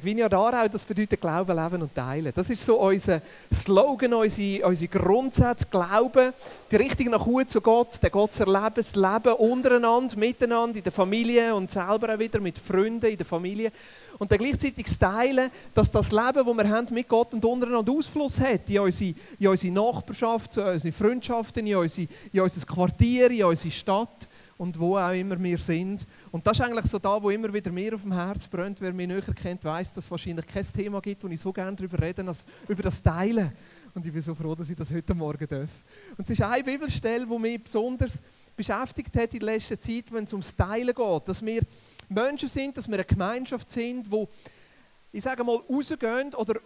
Da auch, das bedeutet Glauben, Leben und Teilen. Das ist so unser Slogan, unsere, unsere Grundsätze. Glauben, die Richtung nach Hut zu Gott, den Gott zu erleben, das Leben untereinander, miteinander, in der Familie und selber auch wieder mit Freunden in der Familie. Und dann gleichzeitig das Teilen, dass das Leben, das wir haben mit Gott und untereinander Ausfluss hat in unsere, in unsere Nachbarschaft, in unsere Freundschaften, in, unsere, in unser Quartier, in unsere Stadt und wo auch immer wir sind. Und das ist eigentlich so da, wo immer wieder mehr auf dem Herz brennt. Wer mich näher kennt, weiß, dass es wahrscheinlich kein Thema gibt, wo ich so gerne darüber rede, als über das Teilen. Und ich bin so froh, dass ich das heute Morgen darf. Und es ist eine Bibelstelle, die mich besonders beschäftigt hat in letzter Zeit, wenn es ums Teilen geht. Dass wir Menschen sind, dass wir eine Gemeinschaft sind, wo ich sage mal, rausgehen oder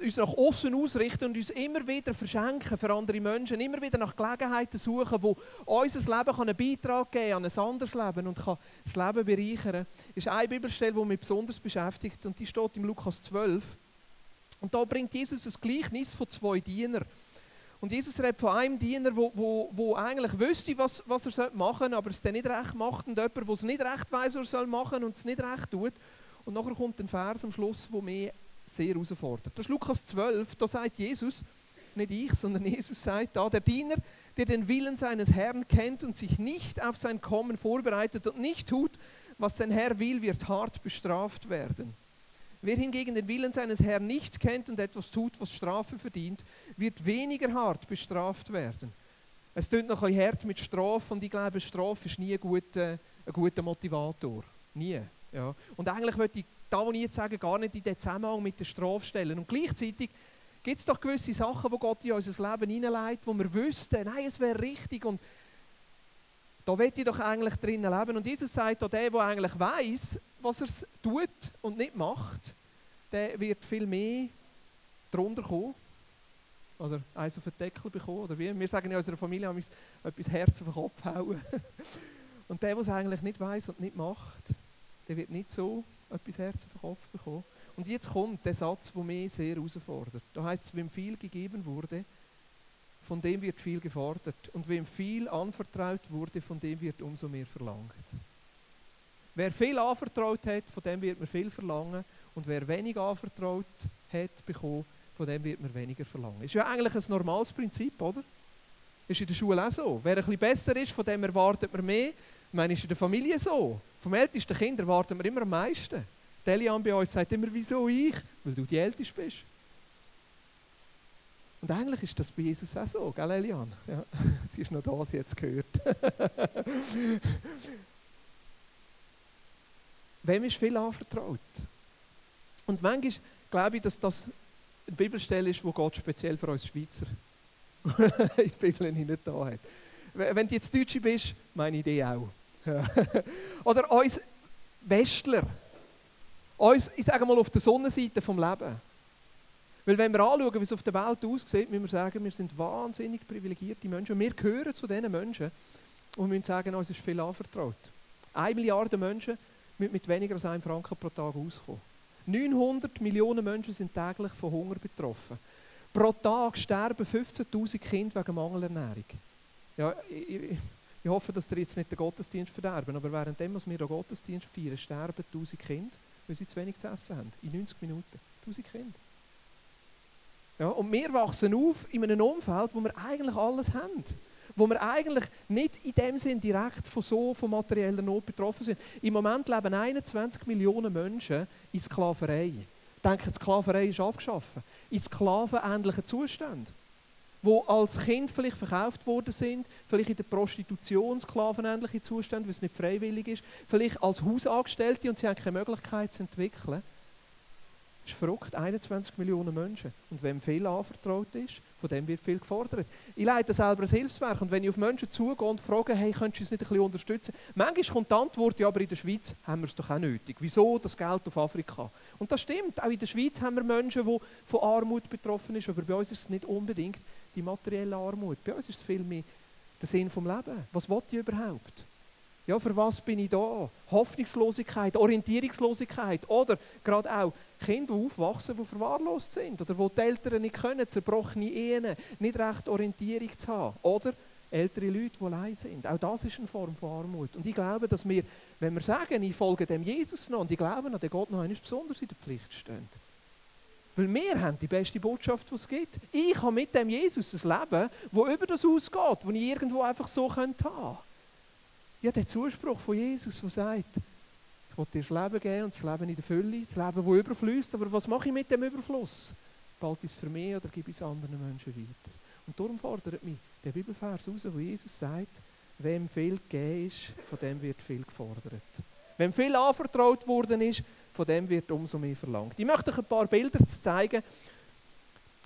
uns nach außen ausrichten und uns immer wieder verschenken für andere Menschen, immer wieder nach Gelegenheiten suchen, wo unser Leben einen Beitrag geben kann an ein anderes Leben und kann das Leben bereichern, ist eine Bibelstelle, die mich besonders beschäftigt und die steht im Lukas 12. Und da bringt Jesus ein Gleichnis von zwei Dienern. Und Jesus redet von einem Diener, wo eigentlich wüsste, was, was er machen soll, aber es dann nicht recht macht. Und jemand, der es nicht recht weiß, was er machen soll und es nicht recht tut. Und nachher kommt ein Vers am Schluss, wo mich sehr herausfordert. Das ist Lukas 12, da sagt Jesus, nicht ich, sondern Jesus sagt da, der Diener, der den Willen seines Herrn kennt und sich nicht auf sein Kommen vorbereitet und nicht tut, was sein Herr will, wird hart bestraft werden. Wer hingegen den Willen seines Herrn nicht kennt und etwas tut, was Strafe verdient, wird weniger hart bestraft werden. Es tut noch ein hart mit Strafe und ich glaube, Strafe ist nie ein guter, ein guter Motivator. Nie. Ja. Und eigentlich möchte ich da, wo ich jetzt sage, gar nicht in den Zusammenhang mit der Strafe stellen. Und gleichzeitig gibt es doch gewisse Sachen, wo Gott in unser Leben hineinlegt, wo wir wüssten, nein, es wäre richtig und da will ich doch eigentlich drinnen leben. Und Jesus sagt der, der eigentlich weiß, was er tut und nicht macht, der wird viel mehr drunter kommen. Oder eins auf den Deckel bekommen. Oder wie? Wir sagen in unserer Familie etwas Herz auf den Kopf hauen. und der, der es eigentlich nicht weiß und nicht macht, der wird nicht so etwas Herz auf den Kopf bekommen. Und jetzt kommt der Satz, der mich sehr herausfordert. Da heißt es, wem viel gegeben wurde, von dem wird viel gefordert. Und wem viel anvertraut wurde, von dem wird umso mehr verlangt. Wer viel anvertraut hat, von dem wird man viel verlangen. Und wer wenig anvertraut hat bekommen, von dem wird man weniger verlangen. Ist ja eigentlich ein normales Prinzip, oder? Ist in der Schule auch so. Wer ein bisschen besser ist, von dem erwartet man mehr. Ich meine, ist in der Familie so. Vom ältesten Kind erwarten wir immer am meisten. Die Elian bei uns sagt immer, wieso ich? Weil du die Älteste bist. Und eigentlich ist das bei Jesus auch so, gell Elian? Ja, sie ist noch da, sie es gehört. Wem ist viel anvertraut? Und manchmal glaube ich, dass das eine Bibelstelle ist, wo Gott speziell für uns Schweizer in die Bibel nicht da hat. Wenn du jetzt Deutsche bist, meine Idee auch. Oder uns Westler, uns, ich sage mal, auf der Sonnenseite vom Leben. Weil wenn wir anschauen, wie es auf der Welt aussieht, müssen wir sagen, wir sind wahnsinnig privilegierte Menschen. Wir gehören zu diesen Menschen und wir müssen sagen, uns ist viel anvertraut. Eine Milliarde Menschen müssen mit weniger als einem Franken pro Tag auskommen. 900 Millionen Menschen sind täglich von Hunger betroffen. Pro Tag sterben 15.000 Kinder wegen Mangelernährung. Ja, ich, ich hoffe, dass ihr jetzt nicht den Gottesdienst verderben, aber währenddem, was wir den Gottesdienst feiern, sterben 1000 Kinder, weil sie zu wenig zu essen haben. In 90 Minuten. 1000 Kinder. Ja, und wir wachsen auf in einem Umfeld, wo wir eigentlich alles haben. Wo wir eigentlich nicht in dem Sinn direkt von so von materieller Not betroffen sind. Im Moment leben 21 Millionen Menschen in Sklaverei. Denken, Sklaverei ist abgeschafft. In sklavenähnlichen Zuständen wo als Kind vielleicht verkauft worden sind, vielleicht in der Prostitution sklavenähnliche Zustände, weil es nicht freiwillig ist, vielleicht als Hausangestellte und sie haben keine Möglichkeit zu entwickeln. Das ist verrückt, 21 Millionen Menschen. Und wem viel anvertraut ist, von dem wird viel gefordert. Ich leite selber ein Hilfswerk und wenn ich auf Menschen zugehe und frage, hey, könntest du uns nicht ein bisschen unterstützen? Manchmal kommt die Antwort, ja, aber in der Schweiz haben wir es doch auch nötig. Wieso das Geld auf Afrika? Und das stimmt, auch in der Schweiz haben wir Menschen, die von Armut betroffen sind, aber bei uns ist es nicht unbedingt die materielle Armut. Bei uns ist es vielmehr der Sinn vom Leben. Was will ich überhaupt? Ja, für was bin ich da? Hoffnungslosigkeit, Orientierungslosigkeit oder gerade auch Kinder, die aufwachsen, die verwahrlost sind oder wo die Eltern nicht können, zerbrochene Ehen, nicht recht Orientierung zu haben. Oder ältere Leute, die allein sind. Auch das ist eine Form von Armut. Und ich glaube, dass wir, wenn wir sagen, ich folge dem Jesus noch und ich glaube an den Gott noch einmal besonders in der Pflicht stehen. Weil wir haben die beste Botschaft, die es gibt. Ich habe mit dem Jesus ein Leben, das über das ausgeht, das ich irgendwo einfach so haben könnte. Ja, der Zuspruch von Jesus, der sagt, ich will dir das Leben geben und das Leben in der Fülle, das Leben, das überfließt. Aber was mache ich mit dem Überfluss? Behalte ich es für mich oder gebe ich es anderen Menschen weiter? Und darum fordert mich der Bibelvers raus, wo Jesus sagt, wem viel gegeben ist, von dem wird viel gefordert. Wem viel anvertraut worden ist, von dem wird umso mehr verlangt. Ich möchte euch ein paar Bilder zeigen.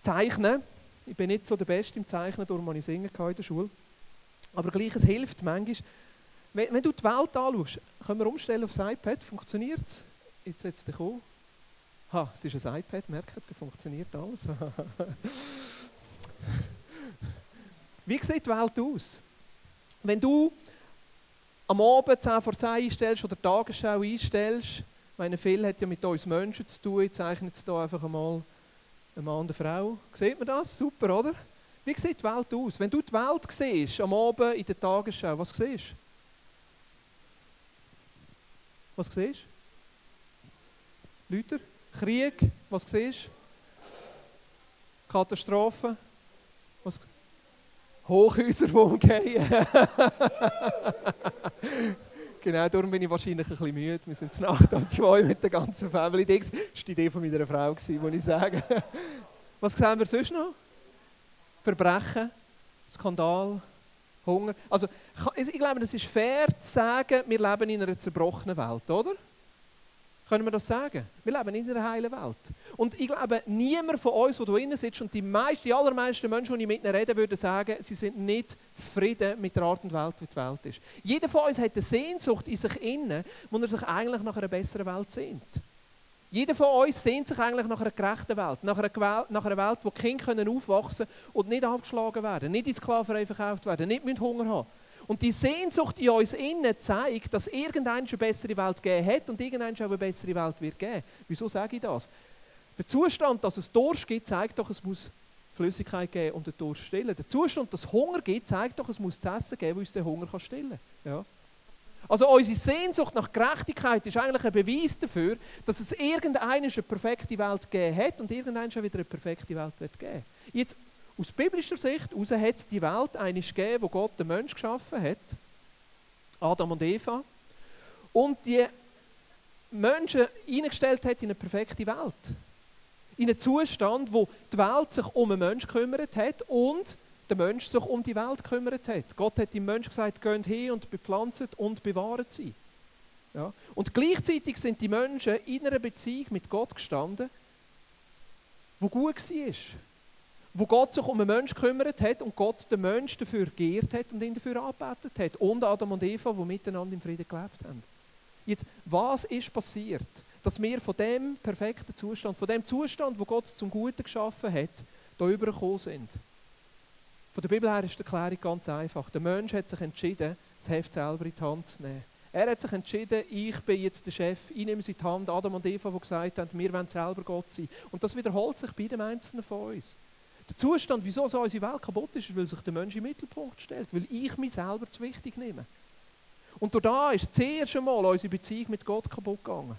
Zeichnen. Ich bin nicht so der Beste im Zeichnen, darum habe ich singen in der Schule. Aber gleich, es hilft manchmal. Wenn, wenn, du die Welt anschaust, können wir umstellen aufs iPad, funktioniert es? Jetzt setzt dich an. Ha, es ist ein iPad, merkt ihr, funktioniert alles. Wie sieht die Welt aus? Wenn du am Abend 10 vor 10 einstellst oder Tagesschau einstellst, meine, viel hat ja mit uns Menschen zu tun, ich zeichne jetzt hier einfach einmal eine Mann und eine Frau. Sieht man das? Super, oder? Wie sieht die Welt aus? Wenn du die Welt siehst, am Abend in der Tagesschau, was siehst du? Was siehst du? Leute? Krieg? Was siehst du? Katastrophen? Was Hochhäuser, die umgehen. genau, darum bin ich wahrscheinlich ein bisschen müde. Wir sind Nacht um zwei mit der ganzen Family. Das war die Idee von meiner Frau, muss ich sagen. Was sehen wir sonst noch? Verbrechen, Skandal, Hunger. Also, ich glaube, es ist fair zu sagen, wir leben in einer zerbrochenen Welt, oder? Können wir das sagen? Wir leben in einer heilen Welt. Und ich glaube, niemand von uns, der hier sitzt, und die, meisten, die allermeisten Menschen, die ich mit ihnen rede, würden sagen, sie sind nicht zufrieden mit der Art und Welt, wie die Welt ist. Jeder von uns hat eine Sehnsucht in sich innen, wo er sich eigentlich nach einer besseren Welt sehnt. Jeder von uns sehnt sich eigentlich nach einer gerechten Welt, nach einer, nach einer Welt, wo Kinder aufwachsen können und nicht abgeschlagen werden, nicht in Sklaverei verkauft werden, nicht Hunger haben und die Sehnsucht in uns innen zeigt, dass irgendeine eine bessere Welt gegeben hat und irgendeine auch eine bessere Welt wird geben. Wieso sage ich das? Der Zustand, dass es Durst gibt, zeigt doch, es muss Flüssigkeit geben, um den Durst stillen. Der Zustand, dass es Hunger gibt, zeigt doch, es muss zu essen geben, was uns den Hunger kann stillen kann. Ja? Also unsere Sehnsucht nach Gerechtigkeit ist eigentlich ein Beweis dafür, dass es irgendeine eine perfekte Welt gegeben hat und irgendeine wieder eine perfekte Welt wird geben. Jetzt aus biblischer Sicht heraus hat es die Welt eigentlich gegeben, wo Gott den Mensch geschaffen hat, Adam und Eva, und die Menschen eingestellt hat in eine perfekte Welt. In einen Zustand, wo die Welt sich um den Menschen gekümmert hat und der Mensch sich um die Welt gekümmert hat. Gott hat dem Menschen gesagt, geht hin und bepflanzt und bewahrt sie. Ja? Und gleichzeitig sind die Menschen in einer Beziehung mit Gott gestanden, wo gut war wo Gott sich um einen Menschen gekümmert hat und Gott den Menschen dafür geehrt hat und ihn dafür angebetet hat. Und Adam und Eva, die miteinander im Frieden gelebt haben. Jetzt, was ist passiert, dass wir von dem perfekten Zustand, von dem Zustand, wo Gott zum Guten geschaffen hat, da übergekommen sind? Von der Bibel her ist die Erklärung ganz einfach. Der Mensch hat sich entschieden, das Heft selber in die Hand zu nehmen. Er hat sich entschieden, ich bin jetzt der Chef, ich nehme sie in die Hand. Adam und Eva, die gesagt haben, wir wollen selber Gott sein. Und das wiederholt sich bei dem Einzelnen von uns. Der Zustand, wieso so unsere Welt kaputt ist, ist, weil sich der Mensch im Mittelpunkt stellt, weil ich mich selber zu wichtig nehme. Und durch da ist zuerst einmal unsere Beziehung mit Gott kaputt gegangen.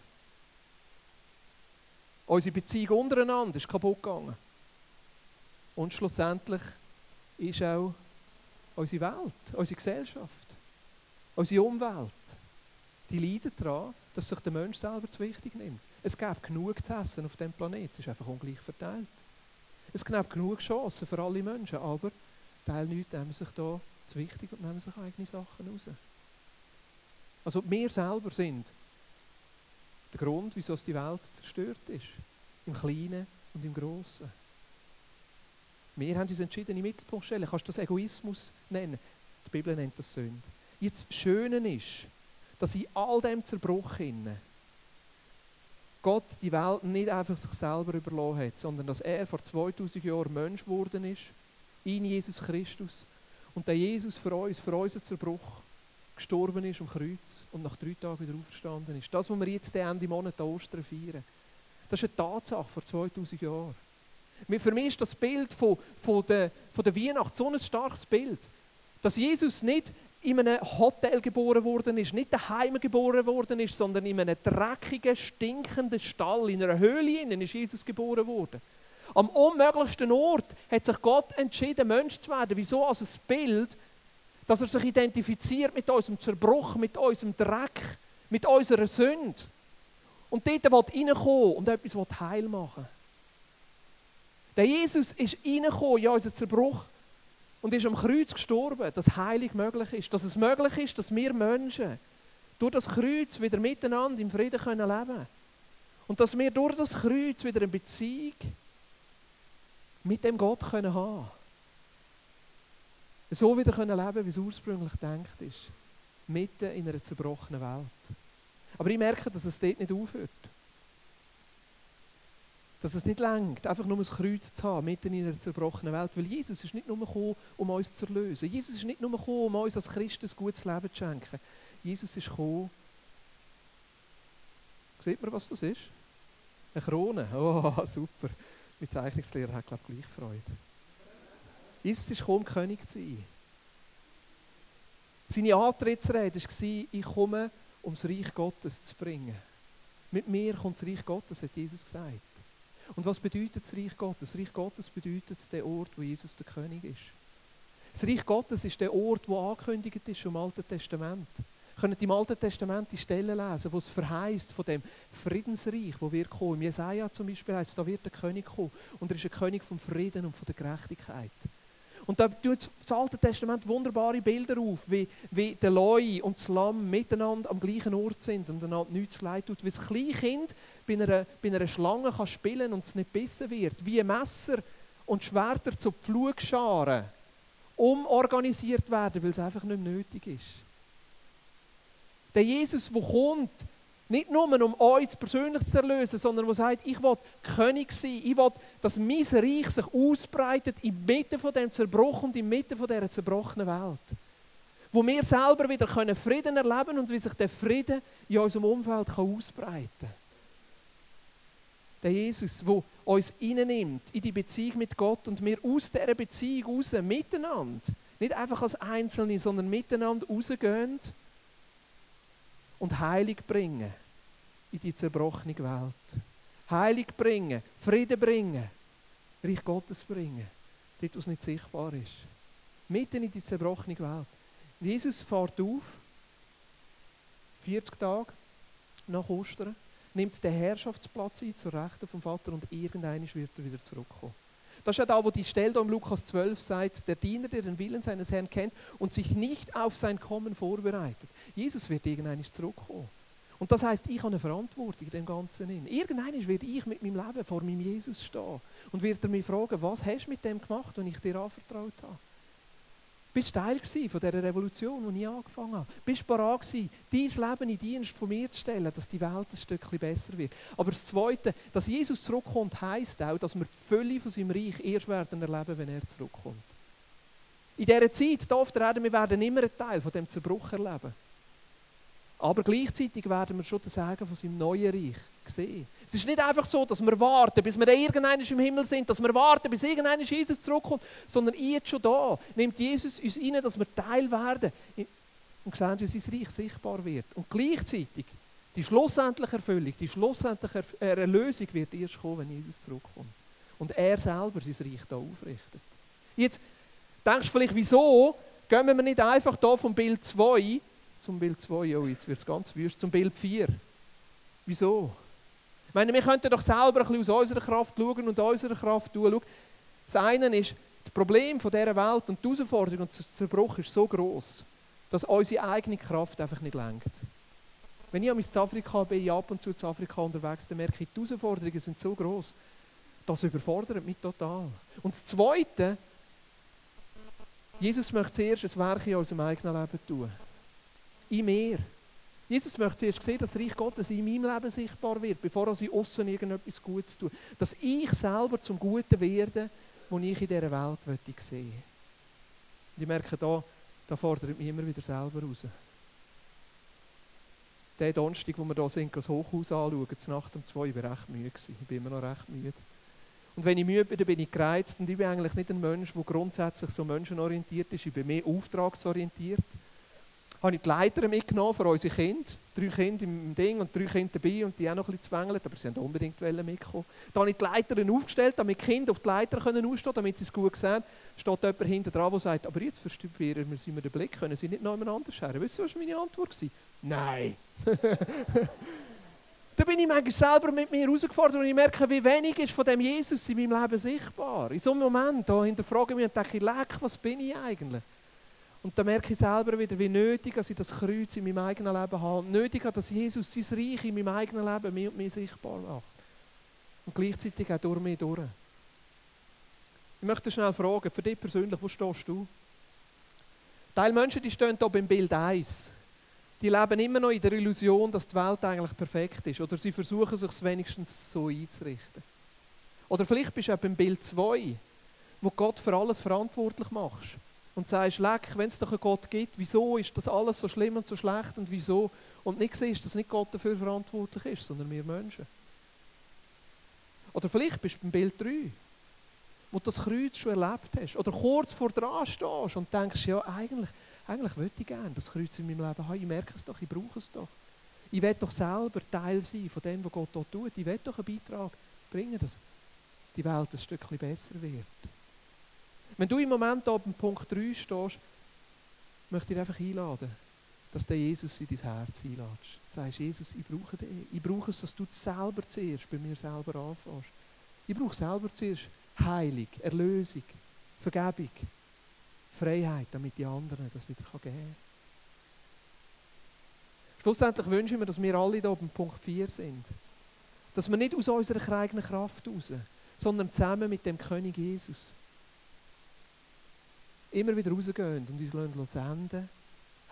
Unsere Beziehung untereinander ist kaputt gegangen. Und schlussendlich ist auch unsere Welt, unsere Gesellschaft, unsere Umwelt, die leidet daran, dass sich der Mensch selber zu wichtig nimmt. Es gibt genug zu essen auf dem Planeten, es ist einfach ungleich verteilt. Es gibt genug Chancen für alle Menschen, aber Teil Leute nehmen sich da zu wichtig und nehmen sich eigene Sachen raus. Also wir selber sind der Grund, wieso die Welt zerstört ist. Im Kleinen und im Großen. Wir haben uns entschieden, in den Mittelpunkt zu stellen. Kannst du das Egoismus nennen? Die Bibel nennt das Sünde. Jetzt das Schöne ist, dass in all dem Zerbruch hinein Gott die Welt nicht einfach sich selber überlassen hat, sondern dass er vor 2000 Jahren Mensch geworden ist, in Jesus Christus. Und der Jesus für uns, für unseren Zerbruch, gestorben ist am Kreuz und nach drei Tagen wieder auferstanden ist. Das, was wir jetzt Ende Monat Ostern feiern, das ist eine Tatsache vor 2000 Jahren. Für mich ist das Bild von, von, der, von der Weihnacht so ein starkes Bild. Dass Jesus nicht in einem Hotel geboren worden ist, nicht daheim geboren worden ist, sondern in einem dreckigen, stinkenden Stall, in einer Höhle innen ist Jesus geboren worden. Am unmöglichsten Ort hat sich Gott entschieden, Mensch zu werden. Wieso? Als ein Bild, dass er sich identifiziert mit unserem Zerbruch, mit unserem Dreck, mit unserer Sünde. Und dort will reinkommen und etwas heil machen. Der Jesus ist reingekommen in unseren Zerbruch und ist am Kreuz gestorben, dass Heilig möglich ist. Dass es möglich ist, dass wir Menschen durch das Kreuz wieder miteinander im Frieden können leben Und dass wir durch das Kreuz wieder eine Beziehung mit dem Gott können haben So wieder können leben, wie es ursprünglich gedacht ist. Mitten in einer zerbrochenen Welt. Aber ich merke, dass es dort nicht aufhört. Dass es nicht längt, einfach nur ein Kreuz zu haben, mitten in einer zerbrochenen Welt. Weil Jesus ist nicht nur gekommen, um uns zu erlösen. Jesus ist nicht nur gekommen, um uns als Christen ein gutes Leben zu schenken. Jesus ist gekommen. Sieht man, was das ist? Eine Krone. Oh, super. Mein Zeichnungslehrer hat, glaube ich, gleich Freude. Jesus ist gekommen, König zu sein. Seine Antrittsrede war, ich komme, um das Reich Gottes zu bringen. Mit mir kommt das Reich Gottes, hat Jesus gesagt. Und was bedeutet das Reich Gottes? Das Reich Gottes bedeutet der Ort, wo Jesus der König ist. Das Reich Gottes ist der Ort, wo angekündigt ist im Alten Testament. Wir können im Alten Testament die Stellen lesen, wo es verheißt von dem Friedensreich, wo wir kommen. Im Jesaja zum Beispiel heißt, da wird der König kommen. Und er ist ein König vom Frieden und von der Gerechtigkeit. Und da tut das Alte Testament wunderbare Bilder auf, wie, wie der Leu und das Lamm miteinander am gleichen Ort sind und einander nichts leid tut. Wie das Kleinkind bei einer, bei einer Schlange kann spielen und es nicht bissen wird. Wie Messer und Schwerter zu Pflugscharen umorganisiert werden, weil es einfach nicht nötig ist. Der Jesus, der kommt, nicht nur, um uns persönlich zu erlösen, sondern der sagt, ich will König sein. Ich will, dass mein Reich sich ausbreitet inmitten von dem Zerbruch und inmitten von dieser zerbrochenen Welt. Wo wir selber wieder Frieden erleben können und wie sich der Frieden in unserem Umfeld kann ausbreiten kann. Der Jesus, der uns nimmt in die Beziehung mit Gott und wir aus dieser Beziehung raus, miteinander, nicht einfach als Einzelne, sondern miteinander rausgehen und Heilig bringen in die zerbrochene Welt. Heilig bringen, Frieden bringen, Reich Gottes bringen, dort, wo es nicht sichtbar ist. Mitten in die zerbrochene Welt. Jesus fährt auf, 40 Tage nach Ostern, nimmt den Herrschaftsplatz ein zur Rechten vom Vater und irgendwann wird er wieder zurückkommen. Das ist ja da, wo die Stelle im Lukas 12 sagt, der Diener, der den Willen seines Herrn kennt und sich nicht auf sein Kommen vorbereitet. Jesus wird irgendwann zurückkommen. Und das heißt, ich habe eine Verantwortung in dem Ganzen. Irgendwann werde ich mit meinem Leben vor meinem Jesus stehen und wird er mich fragen, was hast du mit dem gemacht, was ich dir anvertraut habe? Bist du Teil von dieser Revolution, die ich angefangen habe? Bist du bereit gewesen, dein Leben in Dienst von mir zu stellen, dass die Welt ein Stückchen besser wird? Aber das Zweite, dass Jesus zurückkommt, heisst auch, dass wir die Fülle von seinem Reich erst werden erleben, wenn er zurückkommt. In dieser Zeit, hier auf der Erde, wir werden immer einen Teil von dem Zerbruch erleben. Aber gleichzeitig werden wir schon das Sagen von seinem neuen Reich sehen. Es ist nicht einfach so, dass wir warten, bis wir irgendwann im Himmel sind, dass wir warten, bis irgendwann Jesus zurückkommt, sondern jetzt schon da nimmt Jesus uns rein, dass wir Teil werden und sehen, wie sein Reich sichtbar wird. Und gleichzeitig die schlussendliche Erfüllung, die schlussendliche Erlösung wird erst kommen, wenn Jesus zurückkommt. Und er selber sein Reich da aufrichtet. Jetzt denkst du vielleicht, wieso gehen wir nicht einfach hier vom Bild 2 zum Bild 2, oh, jetzt wird es ganz wüst, zum Bild 4. Wieso? Ich meine, wir könnten doch selber ein bisschen aus unserer Kraft schauen und unserer Kraft tun. Das eine ist, das Problem dieser Welt und die Herausforderung und der Zerbruch ist so groß, dass unsere eigene Kraft einfach nicht lenkt. Wenn ich in Afrika bin, ab und zu in Afrika unterwegs, dann merke ich, die Herausforderungen sind so groß, das überfordert mich total. Und das Zweite, Jesus möchte zuerst ein Werk in unserem eigenen Leben tun in mir. Jesus möchte zuerst sehen, dass das Reich Gottes in meinem Leben sichtbar wird, bevor er sie außen irgendetwas Gutes tut. Dass ich selber zum Guten werde, was ich in dieser Welt sehen möchte. Und ich merke, da, da fordert mich immer wieder selber raus. Der Donnerstag, wo wir hier sind, das Hochhaus anschauen, Nacht um zwei, ich war recht müde. Ich bin immer noch recht müde. Und wenn ich müde bin, dann bin ich gereizt. Und ich bin eigentlich nicht ein Mensch, der grundsätzlich so menschenorientiert ist. Ich bin mehr auftragsorientiert. Habe ich die Leiter mitgenommen für unsere Kinder. Drei Kinder im Ding und drei Kinder dabei und die auch noch ein bisschen zwängelt, aber sie haben unbedingt mitkommen. Da habe ich die Leiter aufgestellt, damit die Kinder auf die Leiter können ausstehen damit sie es gut sehen. Steht jemand hinter dran, der sagt, aber jetzt verstüpfen wir sie mir den Blick, können sie nicht noch jemand anders. Wisst ihr, was meine Antwort war? Nein. Da bin ich manchmal selber mit mir herausgefordert und ich merke, wie wenig ist von dem Jesus in meinem Leben sichtbar. In so einem Moment, da hinterfrage ich mich und denke, leck, was bin ich eigentlich? Und dann merke ich selber wieder, wie nötig dass ich das Kreuz in meinem eigenen Leben habe. Nötig dass Jesus sein Reich in meinem eigenen Leben mir und mir sichtbar macht. Und gleichzeitig auch durch mich durch. Ich möchte schnell fragen, für dich persönlich, wo stehst du? Teil Menschen, die stehen hier beim Bild 1 die leben immer noch in der Illusion, dass die Welt eigentlich perfekt ist. Oder sie versuchen sich wenigstens so einzurichten. Oder vielleicht bist du auch beim Bild 2, wo Gott für alles verantwortlich machst. Und sagst, leck, wenn es doch einen Gott gibt, wieso ist das alles so schlimm und so schlecht und wieso? Und nicht siehst, dass nicht Gott dafür verantwortlich ist, sondern wir Menschen. Oder vielleicht bist du beim Bild 3, wo du das Kreuz schon erlebt hast. Oder kurz vor dran stehst und denkst, ja, eigentlich, eigentlich möchte ich gerne das Kreuz in meinem Leben haben. Ich merke es doch, ich brauche es doch. Ich will doch selber Teil sein von dem, was Gott dort tut. Ich will doch einen Beitrag bringen, dass die Welt ein Stückchen besser wird. Wenn du im Moment hier beim Punkt 3 stehst, möchte ich einfach einladen, dass der Jesus in dein Herz einlädst. Du sagst, Jesus, ich brauche dich. Ich brauche es, dass du selber zuerst bei mir selber anfängst. Ich brauche selber zuerst Heilung, Erlösung, Vergebung. Freiheit, damit die anderen das wieder geben können. Schlussendlich wünsche ich mir, dass wir alle hier beim Punkt 4 sind. Dass wir nicht aus unserer eigenen Kraft raus, sondern zusammen mit dem König Jesus immer wieder rausgehen und uns senden,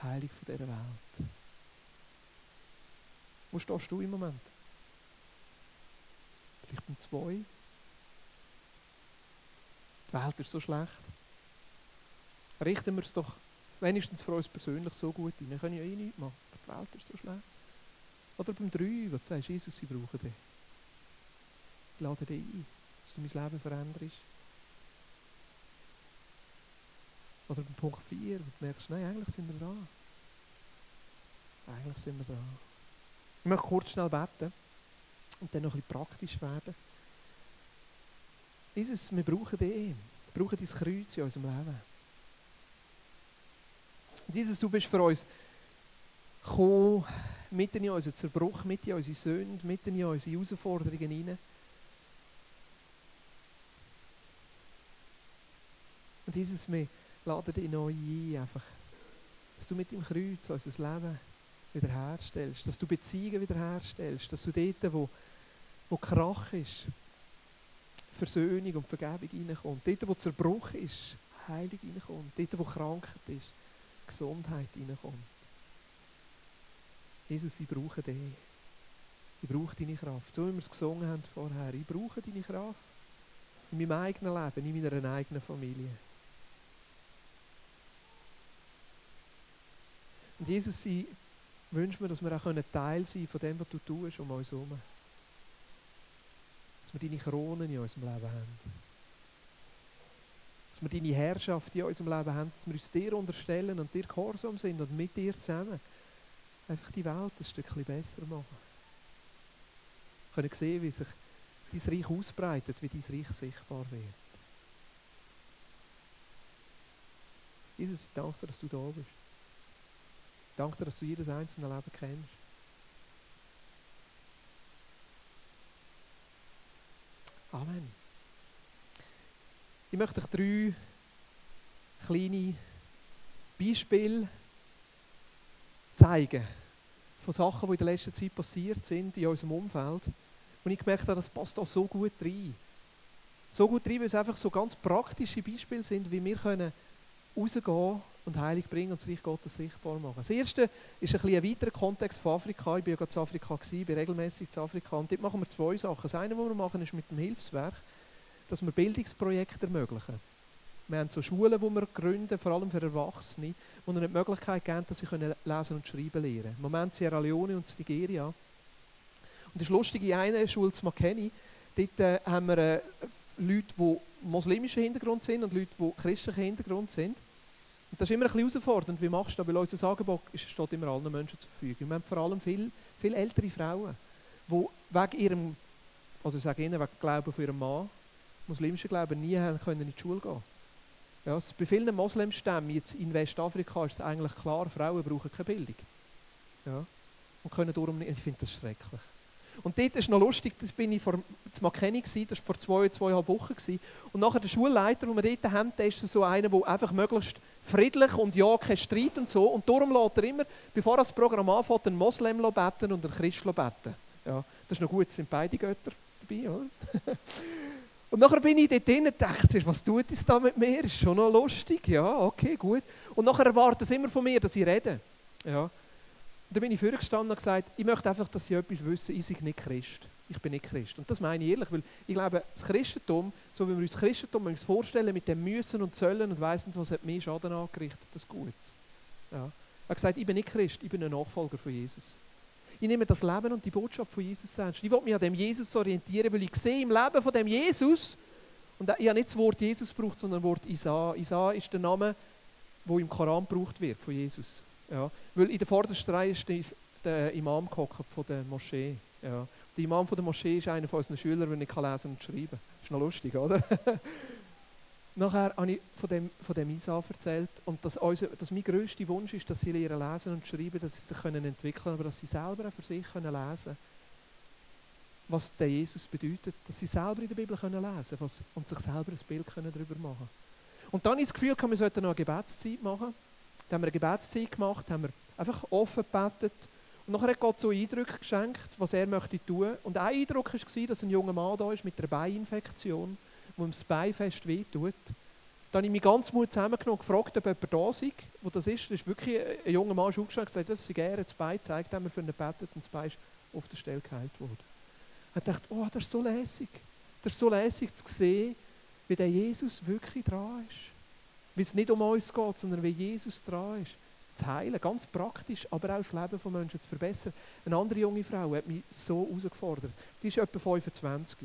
heilig von dieser Welt. Wo stehst du im Moment? Vielleicht beim 2? Die Welt ist so schlecht richten wir es doch wenigstens für uns persönlich so gut ein. Wir können ja eh nichts machen, die Welt ist so schlecht. Oder beim 3, wo du sagst, Jesus, ich brauche dich. Ich lade dich ein, dass du mein Leben veränderst. Oder Punkt 4, wo du merkst, nein, eigentlich sind wir da. Eigentlich sind wir da. Ich möchte kurz schnell beten und dann noch ein bisschen praktisch werden. Jesus, wir brauchen dich. Wir brauchen dein Kreuz in unserem Leben. Jesus, du bist für uns gekommen, mitten in unseren Zerbruch, mitten in unsere Sünde, mitten in unsere Herausforderungen hinein. Und Jesus, wir laden dich neu ein, einfach, dass du mit dem Kreuz unser Leben wiederherstellst, dass du Beziehungen wiederherstellst, dass du dort, wo, wo Krach ist, Versöhnung und Vergebung reinkommt, dort, wo Zerbruch ist, Heilung reinkommt, dort, wo Krankheit ist, Gesundheit reinkommt. Jesus, ich brauche dich. Ich brauche deine Kraft. So wie wir es gesungen haben vorher. Ich brauche deine Kraft. In meinem eigenen Leben, in meiner eigenen Familie. Und Jesus, ich wünsche mir, dass wir auch Teil sein von dem, was du tust um uns herum. Dass wir deine Kronen in unserem Leben haben dass wir deine Herrschaft in unserem Leben haben, dass wir uns dir unterstellen und dir gehorsam sind und mit dir zusammen einfach die Welt ein Stückchen besser machen. Wir können sehen, wie sich dein Reich ausbreitet, wie dein Reich sichtbar wird. Jesus, ich danke dir, dass du da bist. Danke dir, dass du jedes einzelne Leben kennst. Amen. Ich möchte euch drei kleine Beispiele zeigen von Sachen, die in der letzten Zeit passiert sind in unserem Umfeld. Und ich gemerkt habe, das passt da so gut rein. So gut rein, weil es einfach so ganz praktische Beispiele sind, wie wir können rausgehen und Heilig bringen und das Reich Gottes sichtbar machen. Das erste ist ein, ein weiterer Kontext von Afrika. Ich war ja in Afrika, ich bin regelmäßig in Afrika. Und dort machen wir zwei Sachen. Das eine, was wir machen, ist mit dem Hilfswerk dass wir Bildungsprojekte ermöglichen. Wir haben so Schulen, die wir gründen, vor allem für Erwachsene, die ihnen die Möglichkeit geben, dass sie lesen und schreiben lernen Im Moment Sierra Leone und Nigeria. Und das ist lustig, in einer Schule zu McKinney, dort äh, haben wir äh, Leute, die muslimischen Hintergrund sind und Leute, die christlichen Hintergrund sind. Und das ist immer ein bisschen herausfordernd. Wie machst du das? Weil unser Angebot steht immer allen Menschen zur Verfügung. Wir haben vor allem viele, viele ältere Frauen, die wegen ihrem, also ich sage Ihnen, wegen Glauben von ihrem Mann, muslimischen Glauben, nie haben können in die Schule gehen ja, Bei vielen Moslemstämmen jetzt in Westafrika ist es eigentlich klar, Frauen brauchen keine Bildung. Ja, und können darum nicht, ich finde das schrecklich. Und dort ist noch lustig, das bin ich vor das Makeni das war vor zwei, zweieinhalb Wochen gewesen. Und nachher der Schulleiter, den wir dort haben, der ist so einer, der einfach möglichst friedlich und ja, kein Streit und so. Und darum lässt er immer, bevor er das Programm anfängt, einen Moslem beten und einen Christ beten. Ja, das ist noch gut, sind beide Götter dabei, oder? und nachher bin ich dort drin und dachte, was tut es da mit mir? Ist schon noch lustig, ja, okay, gut. Und nachher erwartet es immer von mir, dass ich rede. Ja. Und dann bin ich vorgestanden und gesagt, ich möchte einfach, dass Sie etwas wissen, ich bin nicht Christ. Ich bin nicht Christ. Und das meine ich ehrlich, weil ich glaube, das Christentum, so wie wir uns Christentum uns vorstellen, mit dem Müssen und Zöllen und weiss nicht, was hat mir Schaden angerichtet, das ist gut. Ja. Er hat gesagt, ich bin nicht Christ, ich bin ein Nachfolger von Jesus. Ich nehme das Leben und die Botschaft von Jesus ernst. Ich will mich an dem Jesus orientieren, weil ich sehe im Leben von dem Jesus, und ich habe nicht das Wort Jesus gebraucht, sondern das Wort Isa. Isa ist der Name, wo im Koran gebraucht wird von Jesus. Ja. Weil in der vordersten Reihe ist der Imam von der Moschee. Ja. Der Imam von der Moschee ist einer von unseren Schülern, der nicht lesen und schreiben kann. Ist noch lustig, oder? Nachher habe ich von dem, von dem Isa erzählt und dass, unser, dass mein grösster Wunsch ist, dass sie lernen lesen und schreiben, dass sie sich können entwickeln können, aber dass sie selber für sich können lesen was der Jesus bedeutet, dass sie selber in der Bibel können lesen können und sich selber ein Bild können darüber machen können. Und dann ich das Gefühl, wir sollten noch eine Gebetszeit machen. Dann haben wir eine Gebetszeit gemacht, haben wir einfach offen gebetet. Nachher hat Gott so Eindrücke geschenkt, was er möchte tun. Und ein Eindruck war, dass ein junger Mann da ist mit einer Beininfektion, wo ihm das Bein fest wehtut. Dann habe ich mich ganz Mut zusammengenommen und gefragt, ob jemand da ist, wo das ist. Das ist wirklich ein junger Mann aufgestanden und gesagt, das ist er, das Bein zeigt, haben wir für ihn gebetet und das Bein ist auf der Stelle geheilt worden. Ich dachte, oh, das ist so lässig. Das ist so lässig zu sehen, wie der Jesus wirklich dran ist. Wie es nicht um uns geht, sondern wie Jesus dran ist. Zu heilen, ganz praktisch, aber auch das Leben von Menschen zu verbessern. Eine andere junge Frau hat mich so herausgefordert. Die ist etwa 25.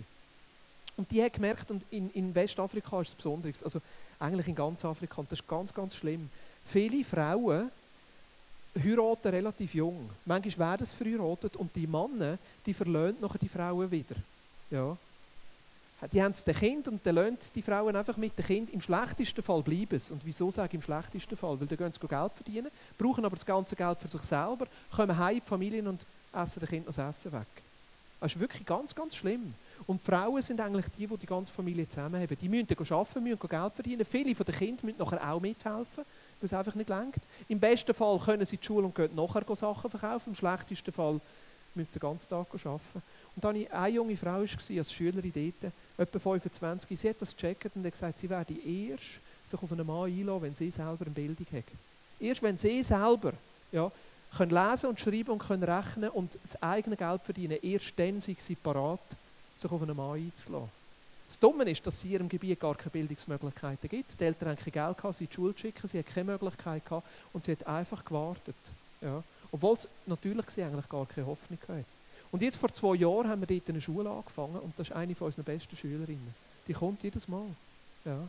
Und die hat gemerkt, und in, in Westafrika ist es besonders, also eigentlich in ganz Afrika, und das ist ganz, ganz schlimm. Viele Frauen heiraten relativ jung. Manchmal werden sie verheiratet und die Männer, die verlöhnt nachher die Frauen wieder. Ja die haben das Kind und dann lernen die Frauen einfach mit dem Kind. Im schlechtesten Fall bleiben. Und wieso sage ich im schlechtesten Fall? Weil dann gehen sie Geld verdienen, brauchen aber das ganze Geld für sich selber, kommen heim in die Familien und essen dem Kind noch das Essen weg. Das ist wirklich ganz, ganz schlimm. Und die Frauen sind eigentlich die, die die ganze Familie zusammen haben. Die müssen dann arbeiten, müssen Geld verdienen. Viele von den Kindern müssen nachher auch mithelfen, weil es einfach nicht lenkt. Im besten Fall können sie in die Schule und gehen nachher Sachen verkaufen. Im schlechtesten Fall müssen sie den ganzen Tag arbeiten. Und dann war eine junge Frau als Schülerin dort, etwa 25, sie hat das gecheckt und hat gesagt, sie werde erst sich auf einen Mann einlassen, wenn sie selber eine Bildung hat. Erst wenn sie selber ja, können lesen und schreiben und können rechnen und das eigene Geld verdienen, erst dann sind sie parat, sich auf einen Mann einzulassen. Das Dumme ist, dass es in ihrem Gebiet gar keine Bildungsmöglichkeiten gibt. Die Eltern haben kein Geld gehabt, sie in die Schule zu schicken, sie hat keine Möglichkeit gehabt und sie hat einfach gewartet. Ja. Obwohl es natürlich sie eigentlich gar keine Hoffnung hatte. Und jetzt vor zwei Jahren haben wir dort eine Schule angefangen und das ist eine von unseren besten Schülerinnen. Die kommt jedes Mal. Ja.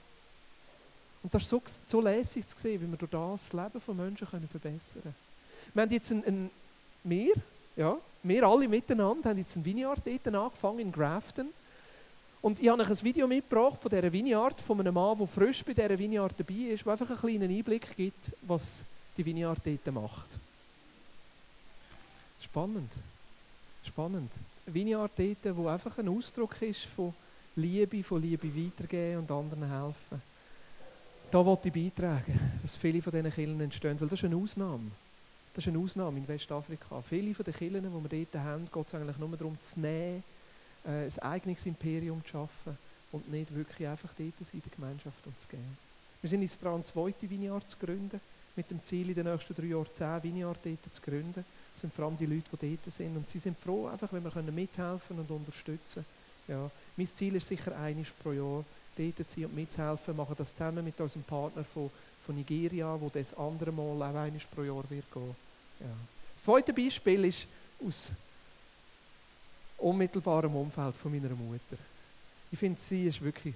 Und das ist so, so lässig zu sehen, wie wir durch das, Leben von Menschen können verbessern können. Wir haben jetzt ein, ein wir, ja, wir alle miteinander haben jetzt ein Vineyard dort angefangen in Grafton. Und ich habe euch ein Video mitgebracht von dieser Vineyard, von einem Mann, der frisch bei dieser Vineyard dabei ist, der einfach einen kleinen Einblick gibt, was die Vineyard dort macht. Spannend. Spannend. Vineyard dort, wo einfach ein Ausdruck ist von Liebe, von Liebe weitergeben und anderen helfen. Da wollte ich beitragen, dass viele von diesen Kirchen entstehen, weil das ist eine Ausnahme. Das ist eine Ausnahme in Westafrika. Viele von den Kirchen, die wir dort haben, geht es eigentlich nur darum, zu nähen, äh, ein eigenes Imperium zu schaffen und nicht wirklich einfach dort in der Gemeinschaft und zu gehen. Wir sind jetzt dran, zweite Vineyard zu gründen, mit dem Ziel, in den nächsten drei Jahren zehn Vineyard dort zu gründen. Das sind vor allem die Leute, die dort sind. Und sie sind froh, einfach, wenn wir können mithelfen und unterstützen ja. Mein Ziel ist sicher, einiges pro Jahr dort zu sein und mitzuhelfen. Wir machen das zusammen mit unserem Partner von, von Nigeria, wo das andere Mal auch einiges pro Jahr wird gehen. Ja. Das zweite Beispiel ist aus unmittelbarem Umfeld von meiner Mutter. Ich finde, sie ist wirklich,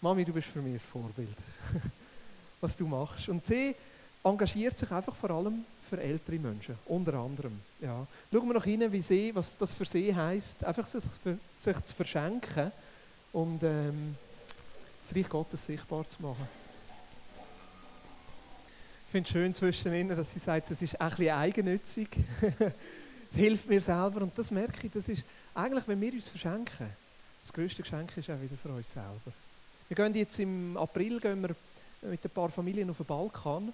Mami, du bist für mich ein Vorbild, was du machst. Und sie engagiert sich einfach vor allem für ältere Menschen, unter anderem. Ja. Schauen wir noch hin, wie sie, was das für sie heisst, einfach sich, sich zu verschenken und ähm, das Reich Gottes sichtbar zu machen. Ich finde es schön zwischen ihnen, dass sie sagt, es ist ein bisschen eigennützig. es hilft mir selber und das merke ich, das ist eigentlich, wenn wir uns verschenken, das größte Geschenk ist auch wieder für uns selber. Wir gehen jetzt im April gehen wir mit ein paar Familien auf den Balkan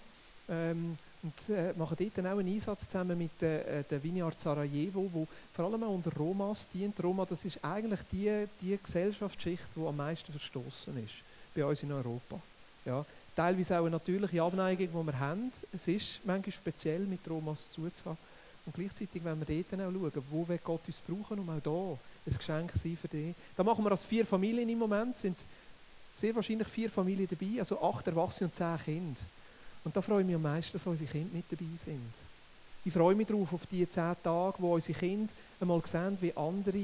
ähm, und äh, machen dort dann auch einen Einsatz zusammen mit äh, der Vineyard Sarajevo, wo vor allem auch unter Romas dient. Roma, das ist eigentlich die, die Gesellschaftsschicht, die am meisten verstoßen ist bei uns in Europa. Ja, teilweise auch eine natürliche Abneigung, die wir haben. Es ist manchmal speziell, mit Romas zuzuhaben. Und gleichzeitig wenn wir dort auch schauen, wo will Gott uns brauchen, um auch da ein Geschenk sein für dich. Da machen wir als vier Familien im Moment, sind sehr wahrscheinlich vier Familien dabei, also acht Erwachsene und zehn Kinder. Und da freue ich mich am meisten, dass unsere Kinder mit dabei sind. Ich freue mich darauf, auf die zehn Tage, wo unsere Kinder einmal sehen, wie andere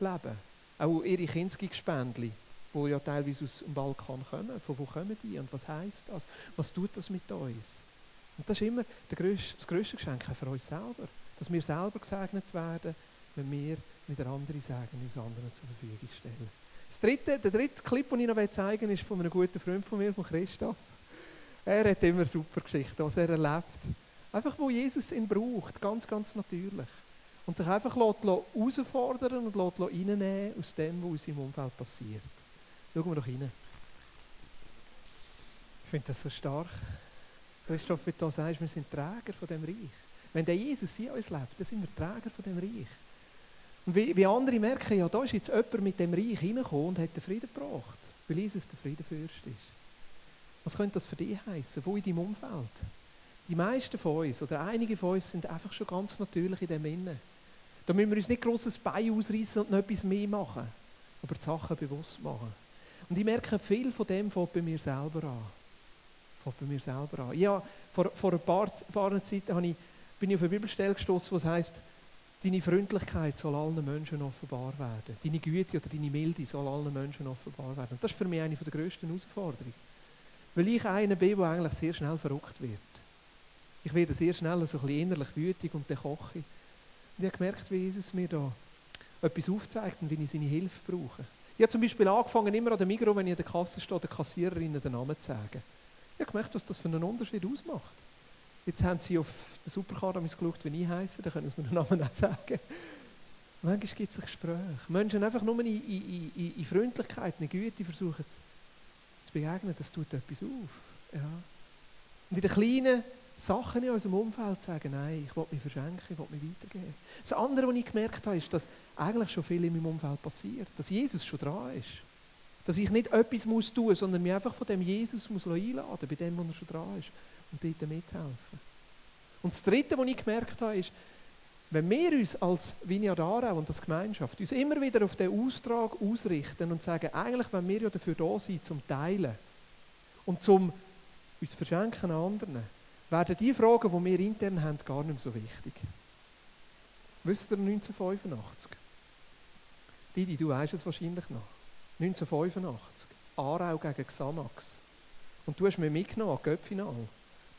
leben. Auch ihre Kindsgespendli, die ja teilweise aus dem Balkan kommen. Von wo kommen die und was heisst das? Was tut das mit uns? Und das ist immer das grösste Geschenk für uns selber. Dass wir selber gesegnet werden, wenn wir mit der anderen Segen uns anderen zur Verfügung stellen. Das dritte, der dritte Clip, den ich noch zeigen will, ist von einem guten Freund von mir, von Christoph. Er hat immer super Geschichten, was er erlebt. Einfach, wo Jesus ihn braucht, ganz, ganz natürlich. Und sich einfach herausfordern und reinnehmen aus dem, was in seinem Umfeld passiert. Schauen wir doch rein. Ich finde das so stark. Christoph, wie du sagst, wir sind Träger von dem Reich. Wenn der Jesus in uns lebt, dann sind wir Träger von dem Reich. Und wie, wie andere merken, ja, da ist jetzt jemand mit dem Reich hineingekommen und hat den Frieden gebracht, weil Jesus der Friedenfürst ist. Was könnte das für dich heißen? Wo in deinem Umfeld? Die meisten von uns oder einige von uns sind einfach schon ganz natürlich in dem Innen. Da müssen wir uns nicht grosses Bein ausreißen und noch etwas mehr machen, aber die Sachen bewusst machen. Und ich merke, viel von dem fängt bei mir selber an. Fängt bei mir selber an. Ja, vor, vor ein paar, paar Zeiten bin ich auf eine Bibelstelle gestoßen, wo es heißt, Deine Freundlichkeit soll allen Menschen offenbar werden. Deine Güte oder deine Milde soll allen Menschen offenbar werden. Und das ist für mich eine der grössten Herausforderungen. Weil ich einer bin, der eigentlich sehr schnell verrückt wird. Ich werde sehr schnell so ein bisschen innerlich wütig und dann koche ich. Und ich habe gemerkt, wie Jesus mir da etwas aufzeigt und wie ich seine Hilfe brauche. Ich habe zum Beispiel angefangen, immer an der Mikro, wenn ich an der Kasse stehe, der Kassiererin den Namen zu sagen. Ich habe gemerkt, was das für einen Unterschied ausmacht. Jetzt haben sie auf den Supercar geschaut, wie ich heiße, dann können sie mir den Namen auch sagen. Manchmal gibt es ein Gespräch. Menschen einfach nur in, in, in, in Freundlichkeit, in Güte versuchen zu begegnen, das tut etwas auf. Ja. Und in den kleinen Sachen in unserem Umfeld sagen, nein, ich will mich verschenken, ich will mich weitergeben. Das andere, was ich gemerkt habe, ist, dass eigentlich schon viel in meinem Umfeld passiert. Dass Jesus schon dran ist. Dass ich nicht etwas tun muss, sondern mich einfach von dem Jesus einladen muss, bei dem, wo er schon dran ist und dort mithelfen. Und das Dritte, was ich gemerkt habe, ist, wenn wir uns als Vineyard Aarau und als Gemeinschaft uns immer wieder auf den Austrag ausrichten und sagen, eigentlich wenn wir ja dafür da sind, zum Teilen und zum uns verschenken an anderen, werden die Fragen, die wir intern haben, gar nicht mehr so wichtig. Wisst ihr 1985? Didi, du weißt es wahrscheinlich noch. 1985. Aarau gegen Xamax. Und du hast mich mitgenommen an Göppfinal.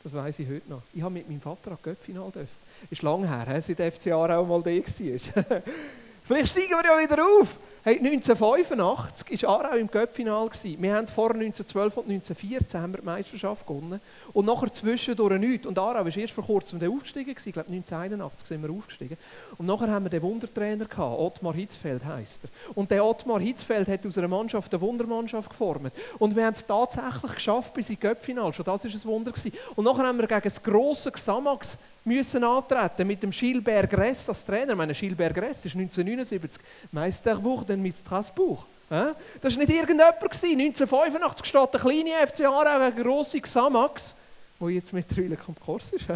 Das weiß ich heute noch. Ich habe mit meinem Vater an Göppfinal dürfen. Ist lange her, seit FCA auch mal da war. Vielleicht steigen wir ja wieder auf. Hey, 1985 war Aarau im Cup-Final. Wir haben vor 1912 und 1914 haben wir die Meisterschaft gewonnen. Und nachher zwischendurch nichts. Und Aarau ist erst vor kurzem aufgestiegen. Ich glaube 1981 sind wir aufgestiegen. Und nachher haben wir den Wundertrainer gehabt. Ottmar Hitzfeld heisst er. Und der Ottmar Hitzfeld hat aus einer Mannschaft eine Wundermannschaft geformt. Und wir haben es tatsächlich geschafft bis ins Cup-Final. Schon das war ein Wunder. Und nachher haben wir gegen das grosse Xamax müssen antreten mit dem Gilbert Gress als Trainer. Ich meine, Gilbert Gress ist 1979 Meister geworden mit Strasbourg. Das war nicht irgendjemand. 1985 steht der kleine FC Aarau gegen grosse Xamax, wo jetzt mittlerweile Konkurs ist,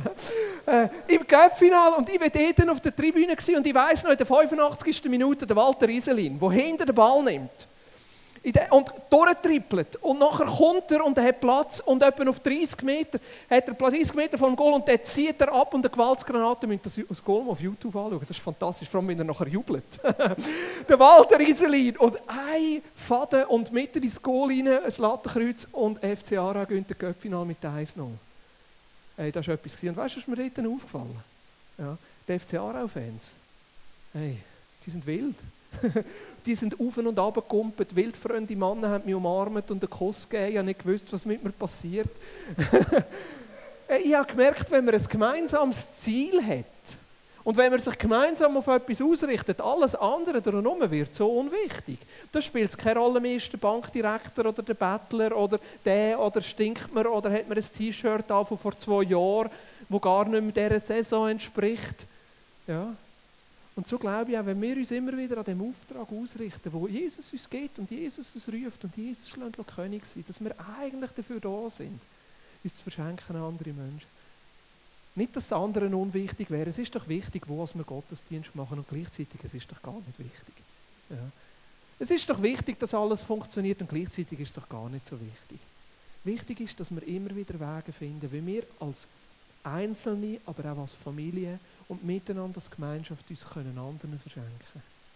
äh, im Cup-Final. Und ich war dort auf der Tribüne und ich weiss noch, in der 85. Minute der Walter Iselin, der hinter den Ball nimmt. Und durchtrippelt. Und nachher kommt er und er hat Platz und etwa auf 30 Meter hat er 30 Meter vom Goal und dann zieht er ab und eine Gewaltsgranate müsst das, Goal auf YouTube anschauen. Das ist fantastisch, vor allem wenn er nachher jubelt. der Walter Iselin und ein Faden und mitten ins Goal rein ein Lattenkreuz und FC Aarau gewinnt der Göppfinal mit 1-0. Hey, das war etwas. Und weißt du, was mir dort aufgefallen? Ja, die FC Aarau-Fans, hey, die sind wild. die sind auf und ab gekumpelt. Wildfreunde Männer haben mich umarmt und einen Kuss gegeben. Ich habe nicht gewusst, was mit mir passiert. ich habe gemerkt, wenn man ein gemeinsames Ziel hat und wenn man sich gemeinsam auf etwas ausrichtet, alles andere drumherum wird so unwichtig. Da spielt es keine Rolle mehr, ist der Bankdirektor oder der Bettler oder der oder stinkt man oder hat man ein T-Shirt an von vor zwei Jahren, wo gar nicht mehr dieser Saison entspricht. Ja, und so glaube ich auch, wenn wir uns immer wieder an dem Auftrag ausrichten, wo Jesus uns geht und Jesus uns ruft und Jesus schlägt König sein, dass wir eigentlich dafür da sind, uns zu verschenken an andere Menschen. Nicht, dass das andere unwichtig wäre. Es ist doch wichtig, wo wir Gottesdienst machen und gleichzeitig es ist doch gar nicht wichtig. Ja. Es ist doch wichtig, dass alles funktioniert und gleichzeitig ist es doch gar nicht so wichtig. Wichtig ist, dass wir immer wieder Wege finden, wie wir als Einzelne, aber auch als Familie und miteinander als Gemeinschaft uns können anderen verschenken